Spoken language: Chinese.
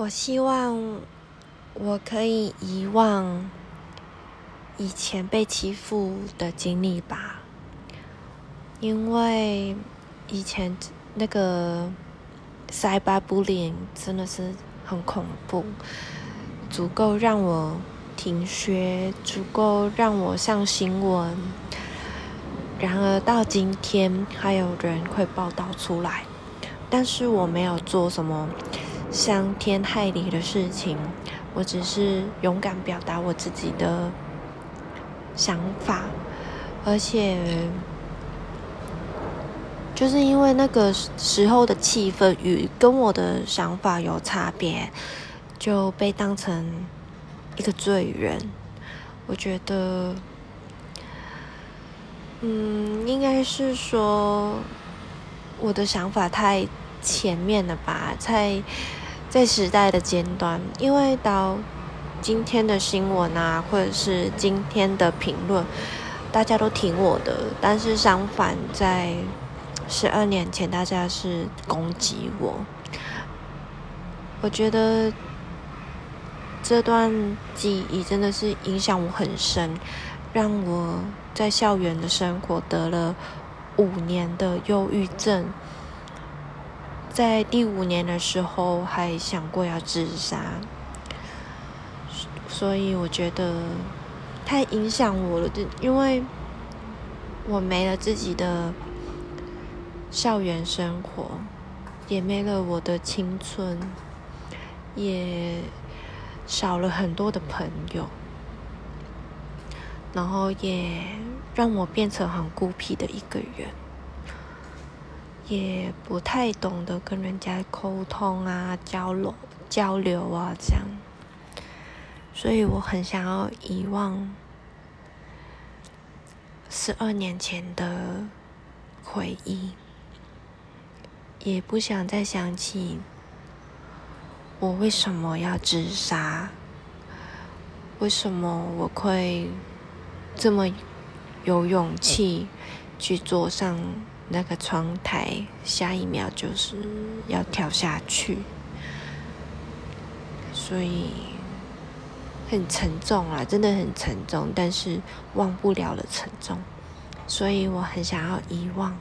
我希望我可以遗忘以前被欺负的经历吧，因为以前那个 cyberbullying 真的是很恐怖，足够让我停学，足够让我上新闻。然而到今天，还有人会报道出来，但是我没有做什么。伤天害理的事情，我只是勇敢表达我自己的想法，而且就是因为那个时候的气氛与跟我的想法有差别，就被当成一个罪人。我觉得，嗯，应该是说我的想法太前面了吧，太。在时代的尖端，因为到今天的新闻啊，或者是今天的评论，大家都听我的。但是相反，在十二年前，大家是攻击我。我觉得这段记忆真的是影响我很深，让我在校园的生活得了五年的忧郁症。在第五年的时候，还想过要自杀，所以我觉得太影响我了。就因为我没了自己的校园生活，也没了我的青春，也少了很多的朋友，然后也让我变成很孤僻的一个人。也不太懂得跟人家沟通啊、交流、交流啊，这样，所以我很想要遗忘十二年前的回忆，也不想再想起我为什么要自杀，为什么我会这么有勇气去坐上。那个窗台，下一秒就是要跳下去，所以很沉重啊，真的很沉重，但是忘不了的沉重，所以我很想要遗忘。